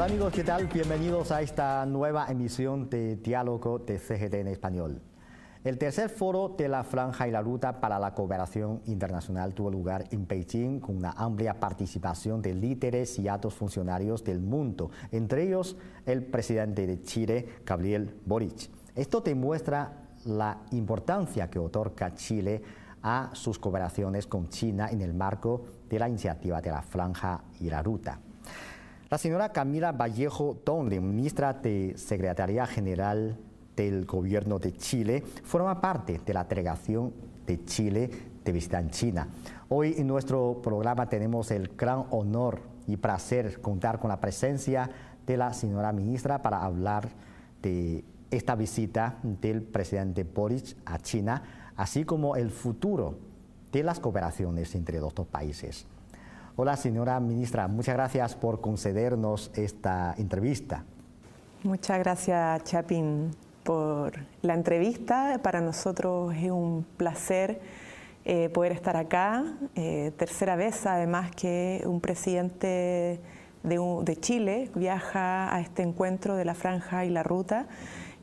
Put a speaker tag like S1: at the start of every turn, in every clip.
S1: Hola amigos, ¿qué tal? Bienvenidos a esta nueva emisión de Diálogo de CGT en español. El tercer foro de la Franja y la Ruta para la Cooperación Internacional tuvo lugar en Beijing con una amplia participación de líderes y altos funcionarios del mundo, entre ellos el presidente de Chile, Gabriel Boric. Esto demuestra la importancia que otorga Chile a sus cooperaciones con China en el marco de la iniciativa de la Franja y la Ruta. La señora Camila Vallejo Donle, ministra de Secretaría General del Gobierno de Chile, forma parte de la delegación de Chile de visita en China. Hoy en nuestro programa tenemos el gran honor y placer contar con la presencia de la señora ministra para hablar de esta visita del presidente Boris a China, así como el futuro de las cooperaciones entre los dos países. Hola, señora ministra, muchas gracias por concedernos esta entrevista.
S2: Muchas gracias, Chapin, por la entrevista. Para nosotros es un placer eh, poder estar acá. Eh, tercera vez, además, que un presidente de, Chile viaja a este encuentro de la franja y la ruta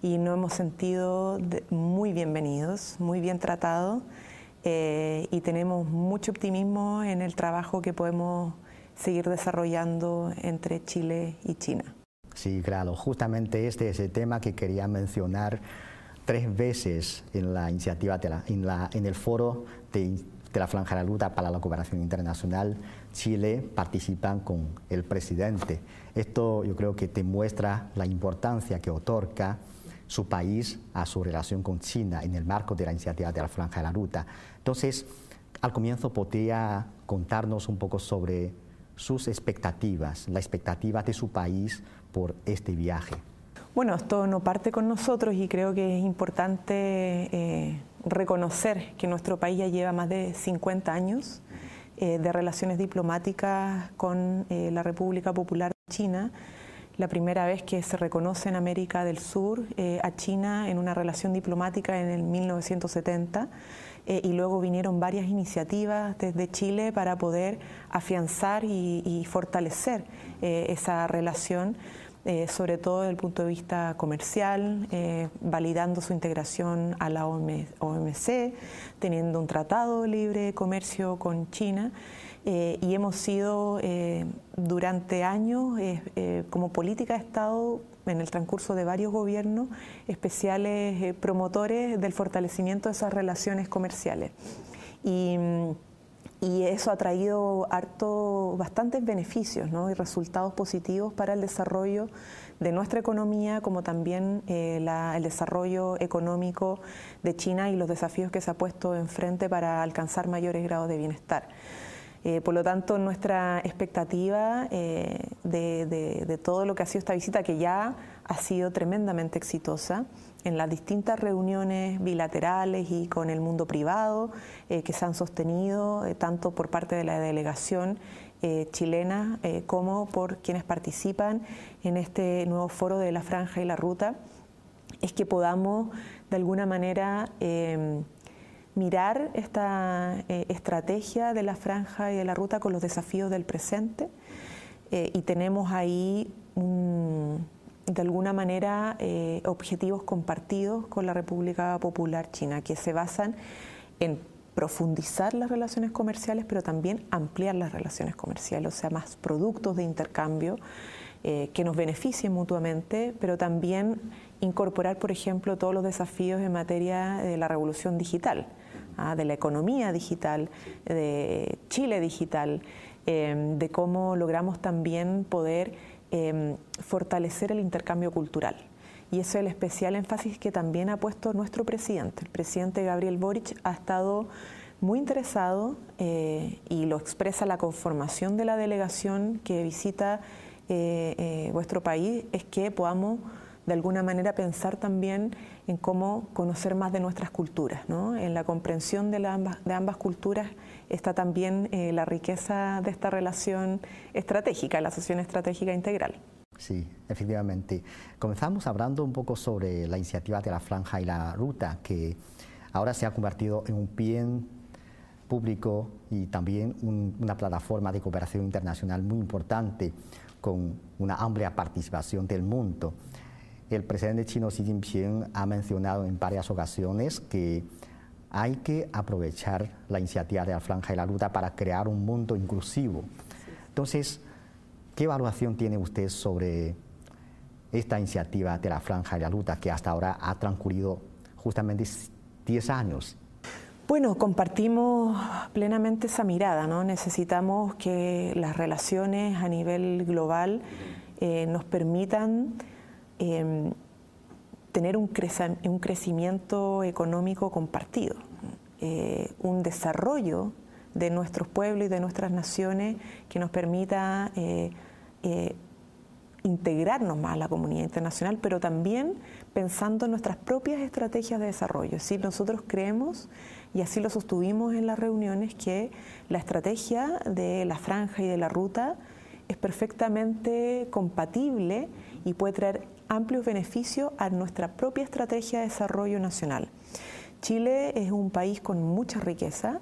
S2: y nos hemos sentido muy bienvenidos, muy bien tratados. Eh, y tenemos mucho optimismo en el trabajo que podemos seguir desarrollando entre Chile y China.
S1: Sí, claro, justamente este es el tema que quería mencionar tres veces en la iniciativa, de la, en, la, en el foro de, de la Franja de la Luta para la Cooperación Internacional. Chile participan con el presidente. Esto yo creo que demuestra la importancia que otorga su país a su relación con China en el marco de la iniciativa de la Franja de la Ruta. Entonces, al comienzo podría contarnos un poco sobre sus expectativas, la expectativa de su país por este viaje.
S2: Bueno, esto no parte con nosotros y creo que es importante eh, reconocer que nuestro país ya lleva más de 50 años eh, de relaciones diplomáticas con eh, la República Popular China la primera vez que se reconoce en América del Sur eh, a China en una relación diplomática en el 1970 eh, y luego vinieron varias iniciativas desde Chile para poder afianzar y, fortalecer eh, esa relación. Sobre todo desde el punto de vista comercial, validando su integración a la OMC, teniendo un tratado de libre comercio con China eh, y hemos sido eh, durante años, eh, como política de Estado, en el transcurso de varios gobiernos, especiales promotores del fortalecimiento de esas relaciones comerciales. Y, eso ha traído harto, bastantes beneficios y resultados positivos para el desarrollo de nuestra economía, como también el desarrollo económico de China y los desafíos que se ha puesto enfrente para alcanzar mayores grados de bienestar. Eh, por lo tanto, nuestra expectativa eh, de, todo lo que ha sido esta visita, que ya ha sido tremendamente exitosa, en las distintas reuniones bilaterales y con el mundo privado eh, que se han sostenido, tanto por parte de la delegación chilena como por quienes participan en este nuevo foro de la franja y la ruta, es que podamos de alguna manera mirar esta eh, estrategia de la franja y de la ruta con los desafíos del presente eh, y tenemos ahí de alguna manera eh, objetivos compartidos con la República Popular China que se basan en profundizar las relaciones comerciales pero también ampliar las relaciones comerciales, o sea, más productos de intercambio que nos beneficien mutuamente, pero también incorporar, por ejemplo, todos los desafíos en materia de la revolución digital. ¿ah? de la economía digital, de Chile digital, em, de cómo logramos también poder em, fortalecer el intercambio cultural. Y eso es el especial énfasis que también ha puesto nuestro presidente. El presidente Gabriel Boric ha estado muy interesado eh, y lo expresa la conformación de la delegación que visita eh, eh, vuestro país, es que podamos de alguna manera pensar también en cómo conocer más de nuestras culturas. ¿no? En la comprensión de, ambas, culturas está también eh, la riqueza de esta relación estratégica, la asociación estratégica integral.
S1: Sí, efectivamente. Comenzamos hablando un poco sobre la iniciativa de la franja y la ruta, que ahora se ha convertido en un bien público y también una plataforma de cooperación internacional muy importante con una amplia participación del mundo. El presidente chino Xi Jinping ha mencionado en varias ocasiones que hay que aprovechar la iniciativa de la Franja y la Ruta para crear un mundo inclusivo. Entonces, ¿qué evaluación tiene usted sobre esta iniciativa de la Franja y la Ruta que hasta ahora ha transcurrido justamente 10 años?
S2: Bueno, compartimos plenamente esa mirada, ¿no? Necesitamos que las relaciones a nivel global eh, nos permitan em, tener un, crecimiento económico compartido, eh, un desarrollo de nuestros pueblos y de nuestras naciones que nos permita eh, integrarnos más a la comunidad internacional, pero también pensando en nuestras propias estrategias de desarrollo. Si nosotros creemos y así lo sostuvimos en las reuniones, que la estrategia de la franja y de la ruta es perfectamente compatible y puede traer amplios beneficios a nuestra propia estrategia de desarrollo nacional. Chile es un país con mucha riqueza,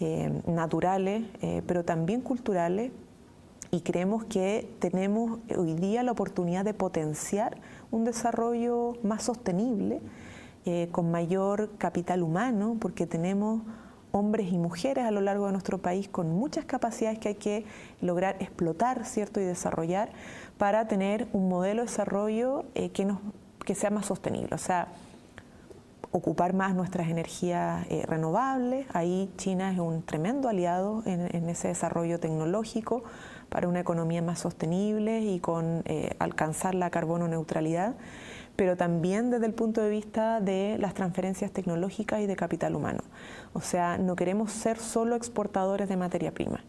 S2: eh, naturales, eh, pero también culturales, y creemos que tenemos hoy día la oportunidad de potenciar un desarrollo más sostenible eh, con mayor capital humano, porque tenemos hombres y mujeres a lo largo de nuestro país con muchas capacidades que hay que lograr explotar ¿cierto? y desarrollar para tener un modelo de desarrollo eh, que, nos, que sea más sostenible. O sea, ocupar más nuestras energías eh, renovables. Ahí China es un tremendo aliado en, ese desarrollo tecnológico para una economía más sostenible y con alcanzar la carbono neutralidad pero también desde el punto de vista de las transferencias tecnológicas y de capital humano. O sea, no queremos ser solo exportadores de materia prima.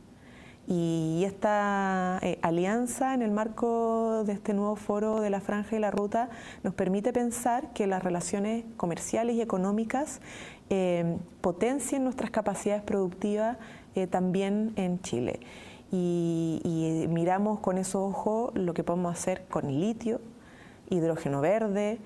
S2: Y esta eh, alianza en el marco de este nuevo foro de la franja y la ruta nos permite pensar que las relaciones comerciales y económicas eh, potencien nuestras capacidades productivas eh, también en Chile. Y, miramos con esos ojos lo que podemos hacer con litio, hidrógeno verde,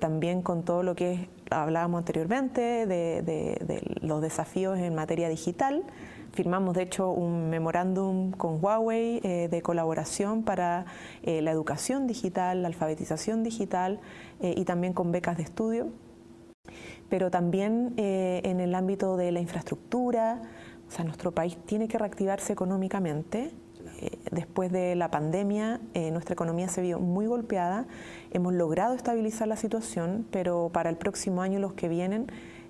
S2: también con todo lo que hablábamos anteriormente de, los desafíos en materia digital. Firmamos, de hecho, un memorándum con Huawei eh, de colaboración para eh, la educación digital, la alfabetización digital y también con becas de estudio. Pero también en el ámbito de la infraestructura, o sea, nuestro país tiene que reactivarse económicamente eh, después de la pandemia eh, nuestra economía se vio muy golpeada, hemos logrado estabilizar la situación, pero para el próximo año, los que vienen,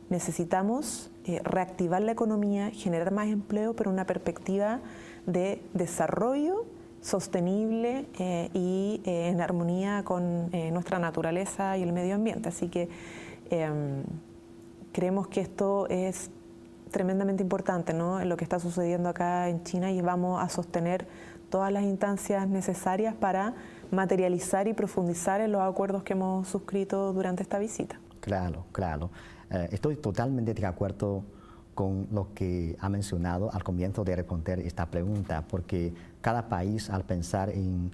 S2: necesitamos eh, reactivar la economía, generar más empleo, pero una perspectiva de desarrollo sostenible y en armonía con nuestra naturaleza y el medio ambiente. Así que em, creemos que esto es tremendamente importante ¿no? lo que está sucediendo acá en China y vamos a sostener todas las instancias necesarias para materializar y profundizar en los acuerdos que hemos suscrito durante esta visita.
S1: Claro, claro. Eh, estoy totalmente de acuerdo con lo que ha mencionado al comienzo de responder esta pregunta, porque cada país al pensar en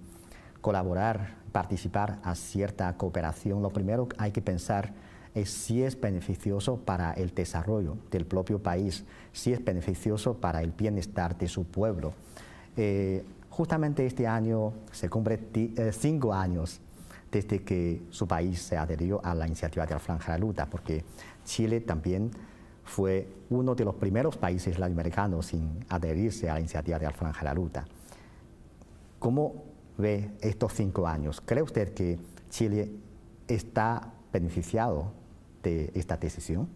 S1: colaborar, participar a cierta cooperación, lo primero hay que pensar es si es beneficioso para el desarrollo del propio país, si es beneficioso para el bienestar de su pueblo. Eh, justamente este año se cumple eh, cinco años desde que su país se adherió a la iniciativa de la Franja de la Luta, porque Chile también fue uno de los primeros países latinoamericanos sin adherirse a la iniciativa de la Franja de la Luta. ¿Cómo ve estos cinco años? ¿Cree usted que Chile está beneficiado esta decisión?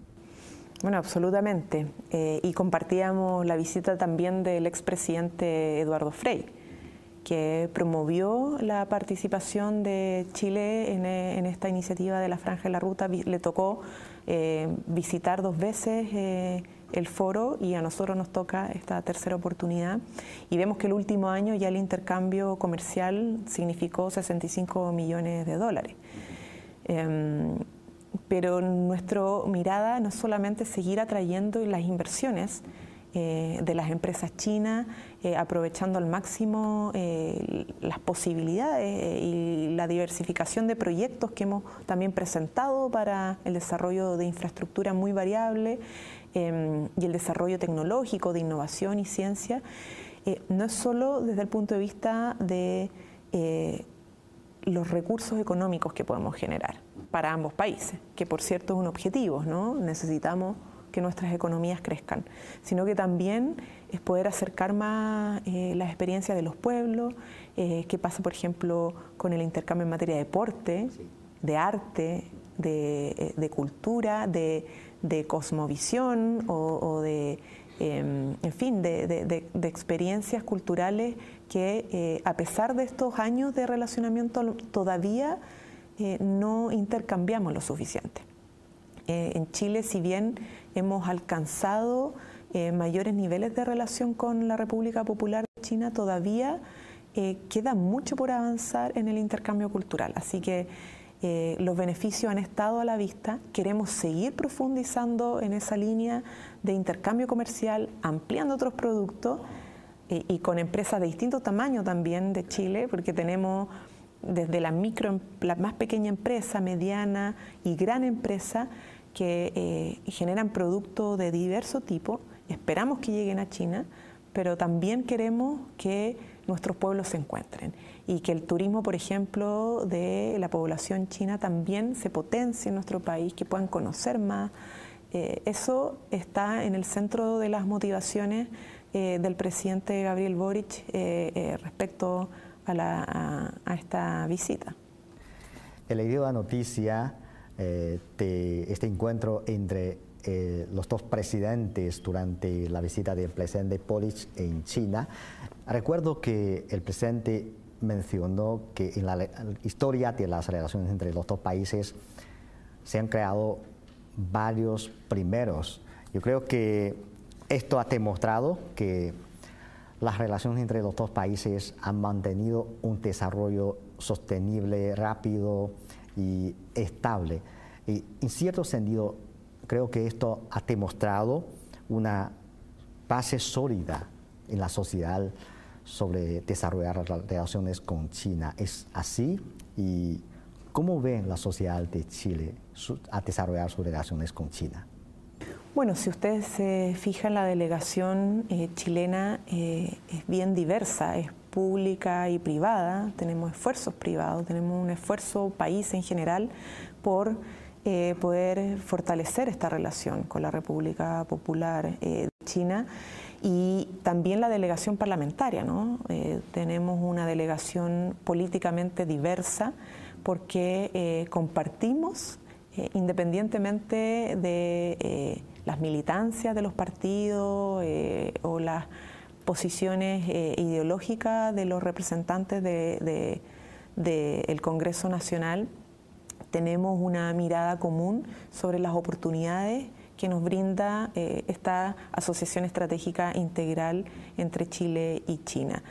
S2: Bueno, absolutamente. Eh, y compartíamos la visita también del expresidente Eduardo Frei, que promovió la participación de Chile en, esta iniciativa de la Franja de la Ruta. Le tocó eh, visitar dos veces eh, el foro y a nosotros nos toca esta tercera oportunidad. Y vemos que el último año ya el intercambio comercial significó 65 millones de dólares. Em, pero nuestra mirada no es solamente seguir atrayendo las inversiones eh, de las empresas chinas, eh, aprovechando al máximo eh, las posibilidades y la diversificación de proyectos que hemos también presentado para el desarrollo de infraestructura muy variable y el desarrollo tecnológico de innovación y ciencia. eh, no es solo desde el punto de vista de eh, los recursos económicos que podemos generar para ambos países, que por cierto es un objetivo, ¿no? Necesitamos que nuestras economías crezcan, sino que también es poder acercar más eh, las experiencias de los pueblos, eh, qué pasa, por ejemplo, con el intercambio en materia de deporte, de arte, de, eh, cultura, de, cosmovisión o, de, em, en fin, de, experiencias culturales que a pesar de estos años de relacionamiento todavía no intercambiamos lo suficiente. en Chile, si bien hemos alcanzado eh, mayores niveles de relación con la República Popular de China, todavía eh, queda mucho por avanzar en el intercambio cultural. Así que eh, los beneficios han estado a la vista. Queremos seguir profundizando en esa línea de intercambio comercial, ampliando otros productos y con empresas de distintos tamaños también de Chile, porque tenemos desde la micro, la más pequeña empresa, mediana y gran empresa, que eh, generan productos de diverso tipo. Esperamos que lleguen a China, pero también queremos que nuestros pueblos se encuentren y que el turismo, por ejemplo, de la población china también se potencie en nuestro país, que puedan conocer más. Eh, eso está en el centro de las motivaciones eh, del presidente Gabriel Boric respecto a, a, esta visita.
S1: He leído la noticia eh, de este encuentro entre eh, los dos presidentes durante la visita del presidente Polich en China. Recuerdo que el presidente mencionó que en la historia de las relaciones entre los dos países se han creado varios primeros. Yo creo que esto ha demostrado que las relaciones entre los dos países han mantenido un desarrollo sostenible, rápido, y estable. Y en cierto sentido, creo que esto ha demostrado una base sólida en la sociedad sobre desarrollar relaciones con China. ¿Es así? ¿Y cómo ve la sociedad de Chile a desarrollar sus relaciones con China?
S2: Bueno, si ustedes se fijan, la delegación eh, chilena eh, es bien diversa, es pública y privada, tenemos esfuerzos privados, tenemos un esfuerzo país en general por eh, poder fortalecer esta relación con la República Popular eh, de China y también la delegación parlamentaria. ¿no? Eh, tenemos una delegación políticamente diversa porque compartimos, independientemente de las militancias de los partidos o las posiciones eh, ideológicas de los representantes del de, Congreso Nacional, tenemos una mirada común sobre las oportunidades que nos brinda eh, esta asociación estratégica integral entre Chile y China.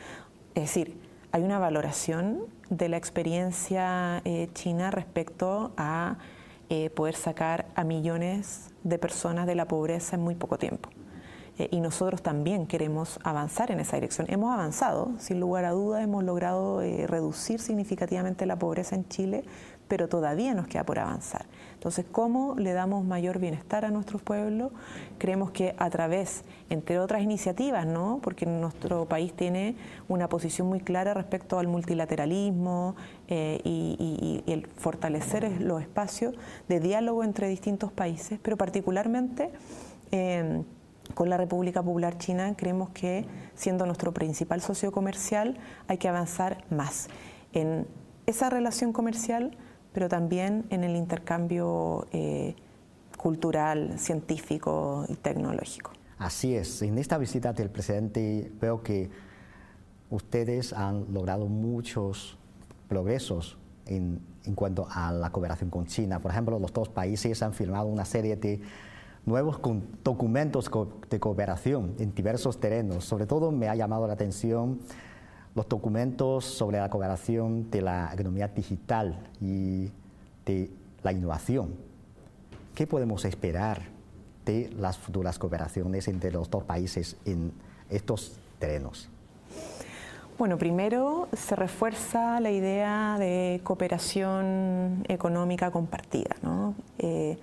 S2: Es decir, hay una valoración de la experiencia eh, china respecto a poder sacar a millones de personas de la pobreza en muy poco tiempo. Eh, y nosotros también queremos avanzar en esa dirección. Hemos avanzado, sin lugar a dudas, hemos logrado eh, reducir significativamente la pobreza en Chile, pero todavía nos queda por avanzar. Entonces, ¿cómo le damos mayor bienestar a nuestros pueblos? Creemos que a través, entre otras iniciativas, ¿no? porque nuestro país tiene una posición muy clara respecto al multilateralismo eh, y, y el fortalecer los espacios de diálogo entre distintos países, pero particularmente con la República Popular China creemos que, siendo nuestro principal socio comercial, hay que avanzar más en esa relación comercial, pero también en el intercambio eh, cultural, científico y tecnológico.
S1: Así es. En esta visita del presidente veo que ustedes han logrado muchos progresos en, en cuanto a la cooperación con China. Por ejemplo, los dos países han firmado una serie de nuevos documentos de cooperación en diversos terrenos. Sobre todo me ha llamado la atención los documentos sobre la cooperación de la economía digital y de la innovación. ¿Qué podemos esperar de las futuras cooperaciones entre los dos países en estos terrenos?
S2: Bueno, primero se refuerza la idea de cooperación económica compartida. ¿no? Eh,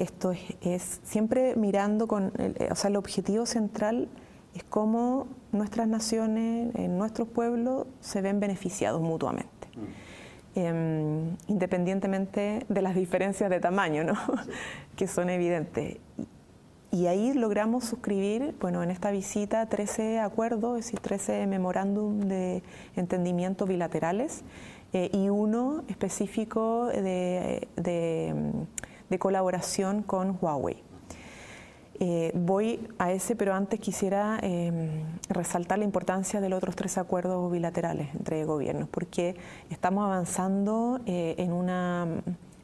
S2: esto es, siempre mirando con, o sea, el objetivo central es cómo nuestras naciones, nuestros pueblos se ven beneficiados mutuamente. Em, independientemente de las diferencias de tamaño, ¿no? que son evidentes. Y ahí logramos suscribir, bueno, en esta visita 13 acuerdos, es decir, 13 memorándum de entendimiento bilaterales eh, y uno específico de, de colaboración con Huawei. Eh, voy a ese, pero antes quisiera em, resaltar la importancia de los otros tres acuerdos bilaterales entre gobiernos, porque estamos avanzando eh, en una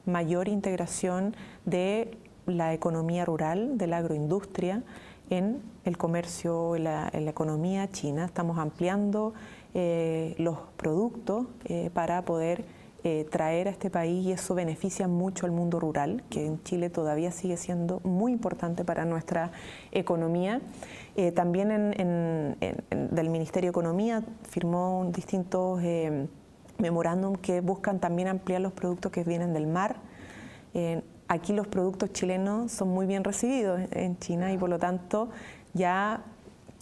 S2: mayor integración de la economía rural, de la agroindustria, en el comercio, en la, en la economía china. Estamos ampliando eh, los productos para poder eh, traer a este país y eso beneficia mucho al mundo rural, que en Chile todavía sigue siendo muy importante para nuestra economía. Eh, también en, del Ministerio de Economía firmó distintos eh, memorándum que buscan también ampliar los productos que vienen del mar. aquí los productos chilenos son muy bien recibidos en China y por lo tanto ya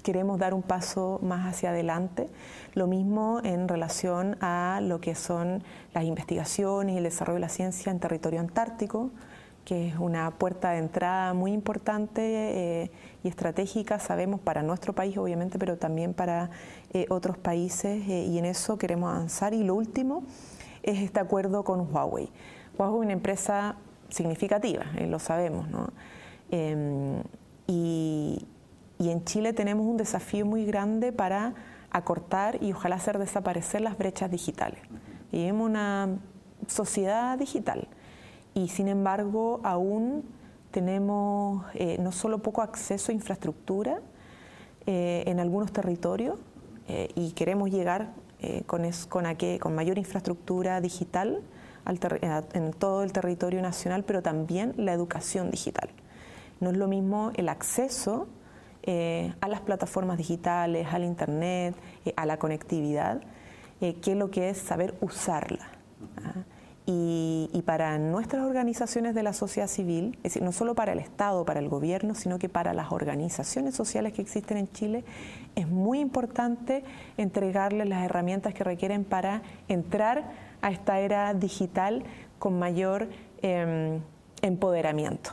S2: queremos dar un paso más hacia adelante. Lo mismo en relación a lo que son las investigaciones y el desarrollo de la ciencia en territorio antártico, que es una puerta de entrada muy importante eh, y estratégica, sabemos, para nuestro país obviamente, pero también para eh, otros países eh, y en eso queremos avanzar. Y lo último es este acuerdo con Huawei. Huawei es una empresa significativa, lo sabemos, ¿no? Em, y, y en Chile tenemos un desafío muy grande para acortar y ojalá hacer desaparecer las brechas digitales. Vivimos una sociedad digital y sin embargo aún tenemos eh, no solo poco acceso a infraestructura eh, en algunos territorios eh, y queremos llegar con, con, con, mayor infraestructura digital en todo el territorio nacional, pero también la educación digital. No es lo mismo el acceso eh, a las plataformas digitales, al Internet, eh, a la conectividad, eh, que lo que es saber usarla. ¿ah? Y, para nuestras organizaciones de la sociedad civil, es decir, no solo para el Estado, para el gobierno, sino que para las organizaciones sociales que existen en Chile, es muy importante entregarles las herramientas que requieren para entrar a esta era digital con mayor em, empoderamiento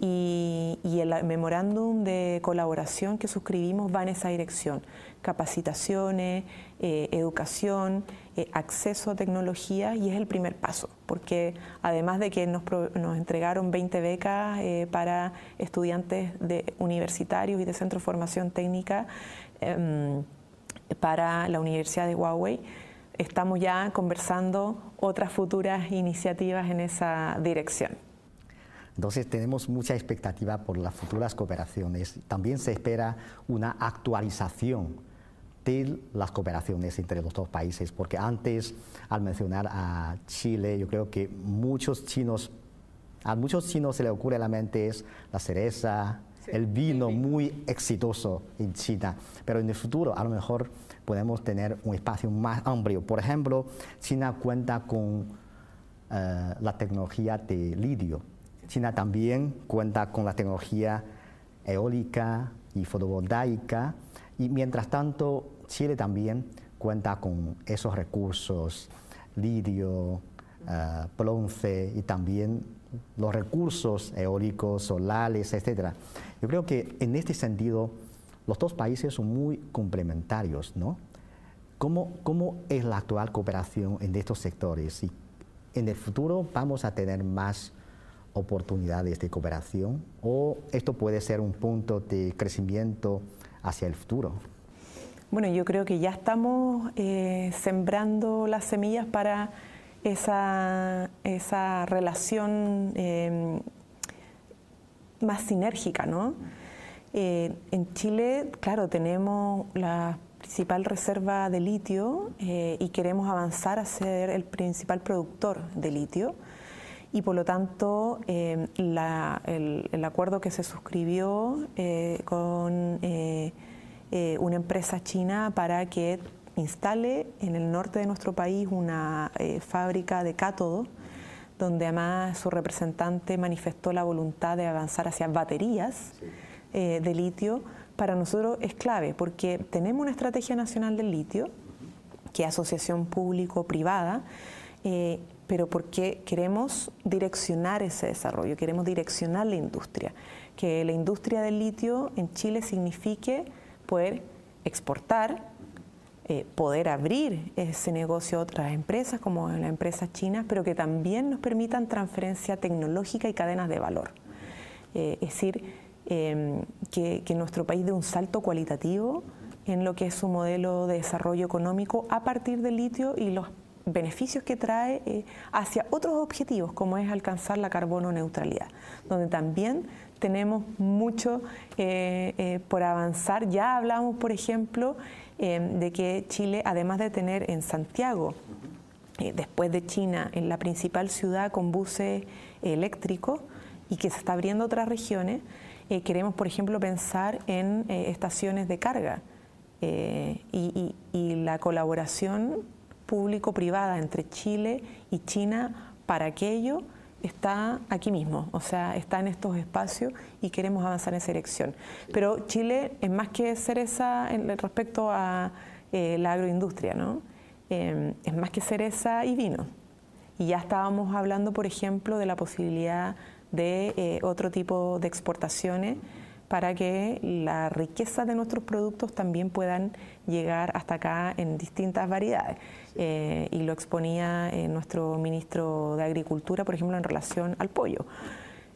S2: y, el memorándum de colaboración que suscribimos va en esa dirección. Capacitaciones, eh, educación, eh, acceso a tecnología y es el primer paso, porque además de que nos, entregaron 20 becas eh, para estudiantes de universitarios y de centro de formación técnica em, para la Universidad de Huawei, estamos ya conversando otras futuras iniciativas en esa dirección.
S1: Entonces tenemos mucha expectativa por las futuras cooperaciones. También se espera una actualización de las cooperaciones entre los dos países, porque antes, al mencionar a Chile, yo creo que muchos chinos, a muchos chinos se les ocurre a la mente es la cereza, el vino muy exitoso en China, pero en el futuro a lo mejor podemos tener un espacio más amplio. Por ejemplo, China cuenta con eh, la tecnología de lidio China también cuenta con la tecnología eólica y fotovoltaica y mientras tanto Chile también cuenta con esos recursos, lidio, uh, bronce y también los recursos eólicos, solares, etc. Yo creo que en este sentido los dos países son muy complementarios, ¿no? ¿Cómo, ¿Cómo es la actual cooperación en estos sectores? Y en el futuro vamos a tener más oportunidades de cooperación o esto puede ser un punto de crecimiento hacia el futuro?
S2: Bueno, yo creo que ya estamos eh, sembrando las semillas para esa, esa relación em, más sinérgica, ¿no? Eh, en Chile, claro, tenemos la principal reserva de litio eh, y queremos avanzar a ser el principal productor de litio y por lo tanto eh, el, acuerdo que se suscribió eh, con eh, una empresa china para que instale en el norte de nuestro país una fábrica de cátodo, donde además su representante manifestó la voluntad de avanzar hacia baterías de litio para nosotros es clave porque tenemos una estrategia nacional del litio, que es asociación público-privada, eh, pero porque queremos direccionar ese desarrollo, queremos direccionar la industria, que la industria del litio en Chile signifique poder exportar, eh, poder abrir ese negocio a otras empresas como las empresas chinas, pero que también nos permitan transferencia tecnológica y cadenas de valor. Eh, es decir, em, que, que nuestro país dé un salto cualitativo en lo que es su modelo de desarrollo económico a partir del litio y los beneficios que trae eh, hacia otros objetivos, como es alcanzar la carbono neutralidad, donde también tenemos mucho eh, eh, por avanzar. Ya hablamos, por ejemplo, de que Chile, además de tener en Santiago, después de China, en la principal ciudad con buses eléctricos y que se está abriendo otras regiones, queremos, por ejemplo, pensar en estaciones de carga. y, la colaboración público-privada entre Chile y China para aquello está aquí mismo, o sea, está en estos espacios y queremos avanzar en esa dirección. Pero Chile es más que ser esa respecto a eh, la agroindustria, ¿no? Em, es más que cereza y vino. Y ya estábamos hablando, por ejemplo, de la posibilidad de eh, otro tipo de exportaciones para que la riqueza de nuestros productos también puedan llegar hasta acá en distintas variedades. Eh, y lo exponía eh, nuestro ministro de Agricultura, por ejemplo, en relación al pollo.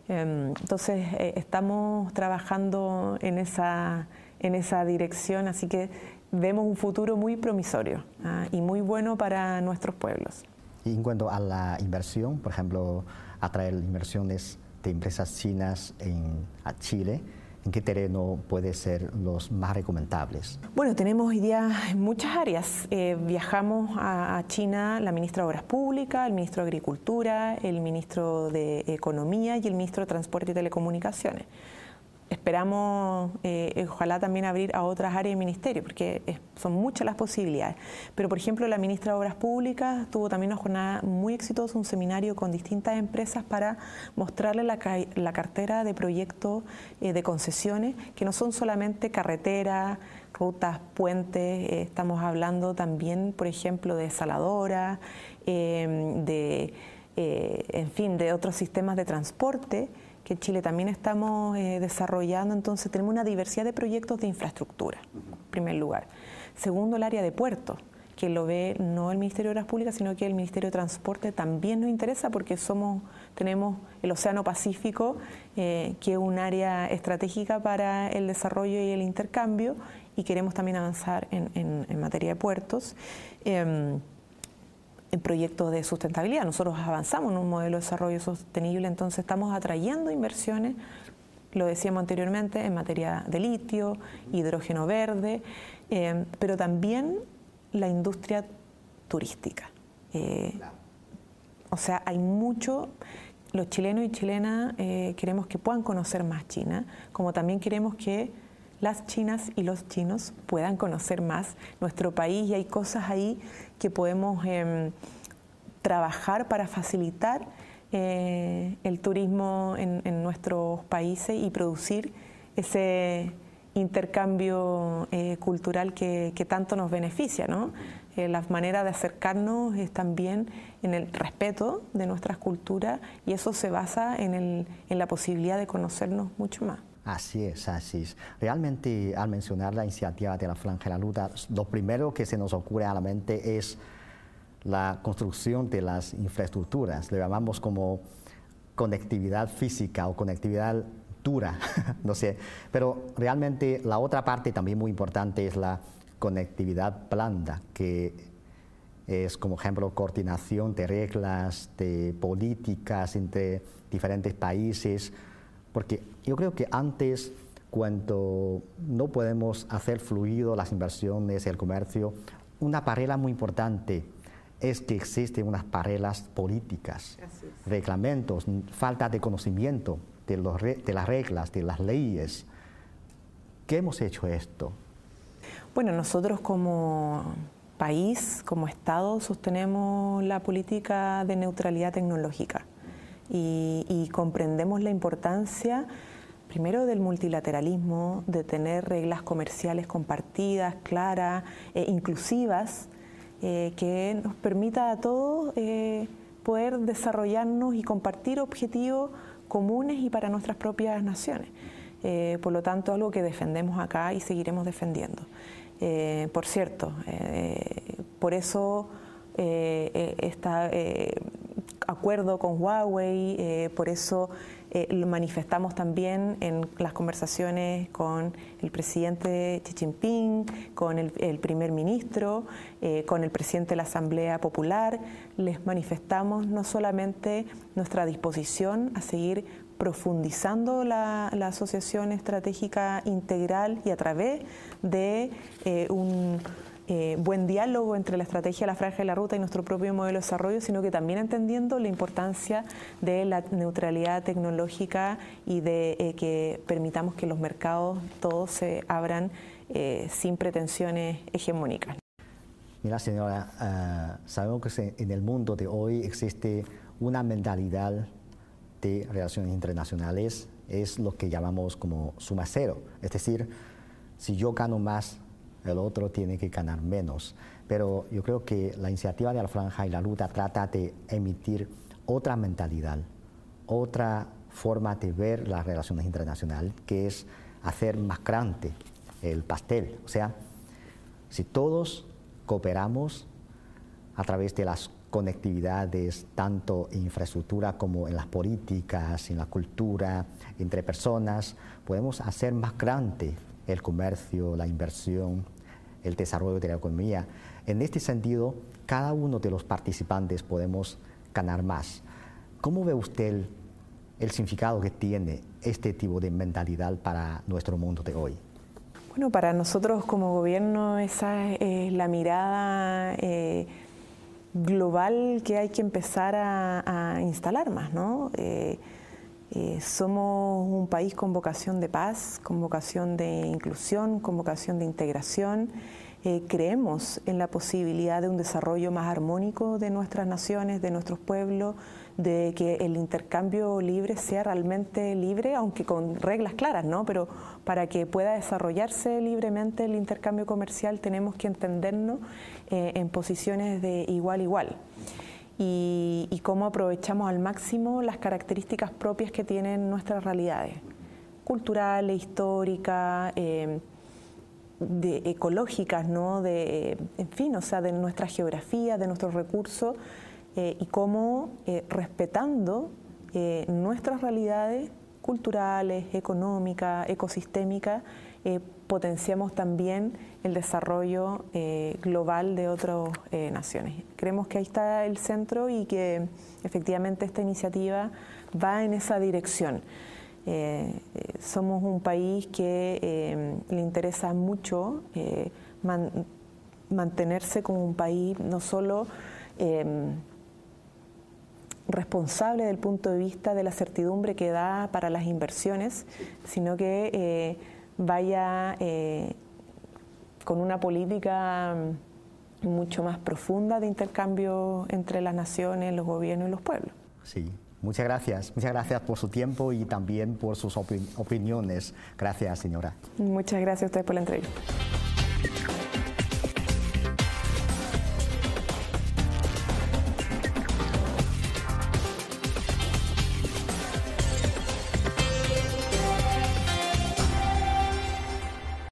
S2: Em, entonces, eh, estamos trabajando en esa, en esa dirección, así que vemos un futuro muy promisorio ¿ah? y muy bueno para nuestros pueblos.
S1: Y en cuanto a la inversión, por ejemplo, atraer inversiones de empresas chinas en, a Chile, ¿En qué terreno puede ser los más recomendables?
S2: Bueno, tenemos hoy día muchas áreas. Eh, viajamos a, China la ministra de Obras Públicas, el ministro de Agricultura, el ministro de Economía y el ministro de Transporte y Telecomunicaciones esperamos, eh, ojalá también abrir a otras áreas del ministerio, porque son muchas las posibilidades. Pero, por ejemplo, la ministra de Obras Públicas tuvo también una jornada muy exitosa, un seminario con distintas empresas para mostrarle la, cartera de proyectos eh, de concesiones, que no son solamente carreteras, rutas, puentes, eh, estamos hablando también, por ejemplo, de saladoras, de, en fin, de otros sistemas de transporte que en Chile también estamos eh, desarrollando, entonces tenemos una diversidad de proyectos de infraestructura, en primer lugar. Segundo, el área de puertos, que lo ve no el Ministerio de Obras Públicas, sino que el Ministerio de Transporte también nos interesa porque somos, tenemos el Océano Pacífico, eh, que es un área estratégica para el desarrollo y el intercambio, y queremos también avanzar en, materia de puertos. Em, en proyectos de sustentabilidad. Nosotros avanzamos en un modelo de desarrollo sostenible, entonces estamos atrayendo inversiones, lo decíamos anteriormente, en materia de litio, hidrógeno verde, eh, pero también la industria turística. Eh, o sea, hay mucho, los chilenos y chilenas eh, queremos que puedan conocer más China, como también queremos que las chinas y los chinos puedan conocer más nuestro país y hay cosas ahí que podemos em, trabajar para facilitar eh, el turismo en, nuestros países y producir ese intercambio eh, cultural que, tanto nos beneficia. ¿no? Eh, la manera de acercarnos es también en el respeto de nuestras culturas y eso se basa en, el, en la posibilidad de conocernos mucho más.
S1: Así es, así es. Realmente al mencionar la iniciativa de la Franja de la Luta, lo primero que se nos ocurre a la mente es la construcción de las infraestructuras. Le llamamos como conectividad física o conectividad dura, no sé. Pero realmente la otra parte también muy importante es la conectividad blanda, que es como ejemplo coordinación de reglas, de políticas entre diferentes países porque yo creo que antes, cuando no podemos hacer fluido las inversiones, el comercio, una barrera muy importante es que existen unas barreras políticas, reglamentos, falta de conocimiento de, los, de las reglas, de las leyes. ¿Qué hemos hecho esto?
S2: Bueno, nosotros como país, como Estado, sostenemos la política de neutralidad tecnológica y, comprendemos la importancia primero del multilateralismo, de tener reglas comerciales compartidas, claras, e inclusivas, eh, que nos permita a todos eh, poder desarrollarnos y compartir objetivos comunes y para nuestras propias naciones. por lo tanto, algo que defendemos acá y seguiremos defendiendo. por cierto, por eso está acuerdo con Huawei, por eso eh, lo manifestamos también en las conversaciones con el presidente Xi Jinping, con el, primer ministro, eh, con el presidente de la Asamblea Popular. Les manifestamos no solamente nuestra disposición a seguir profundizando la, asociación estratégica integral y a través de eh, un eh, buen diálogo entre la estrategia de la franja y la ruta y nuestro propio modelo de desarrollo, sino que también entendiendo la importancia de la neutralidad tecnológica y de eh, que permitamos que los mercados todos se abran eh, sin pretensiones hegemónicas.
S1: Mira, señora, sabemos que en el mundo de hoy existe una mentalidad de relaciones internacionales, es lo que llamamos como suma cero, es decir, si yo gano más el otro tiene que ganar menos. Pero yo creo que la iniciativa de la franja y la luta trata de emitir otra mentalidad, otra forma de ver las relaciones internacionales, que es hacer más grande el pastel. O sea, si todos cooperamos a través de las conectividades, tanto en infraestructura como en las políticas, en la cultura, entre personas, podemos hacer más grande el comercio, la inversión, el desarrollo de la economía. En este sentido, cada uno de los participantes podemos ganar más. ¿Cómo ve usted el, significado que tiene este tipo de mentalidad para nuestro mundo de hoy?
S2: Bueno, para nosotros como gobierno esa es la mirada eh, global que hay que empezar a, instalar más, ¿no? Eh, eh, somos un país con vocación de paz, con vocación de inclusión, con vocación de integración. Eh, creemos en la posibilidad de un desarrollo más armónico de nuestras naciones, de nuestros pueblos, de que el intercambio libre sea realmente libre, aunque con reglas claras, ¿no? Pero para que pueda desarrollarse libremente el intercambio comercial tenemos que entendernos eh, en posiciones de igual a igual y, cómo aprovechamos al máximo las características propias que tienen nuestras realidades, culturales, históricas, eh, de, ecológicas, ¿no? de, en fin, o sea, de nuestra geografía, de nuestros recursos, eh, y cómo eh, respetando nuestras realidades culturales, económicas, ecosistémicas, potenciamos también el desarrollo eh, global de otras eh, naciones. Creemos que ahí está el centro y que efectivamente esta iniciativa va en esa dirección. Eh, somos un país que le interesa mucho mantenerse como un país no solo responsable del punto de vista de la certidumbre que da para las inversiones, sino que vaya con una política mm, mucho más profunda de intercambio entre las naciones, los gobiernos y los pueblos.
S1: Sí, muchas gracias. Muchas gracias por su tiempo y también por sus opiniones. Gracias, señora.
S2: Muchas gracias a ustedes por la entrevista.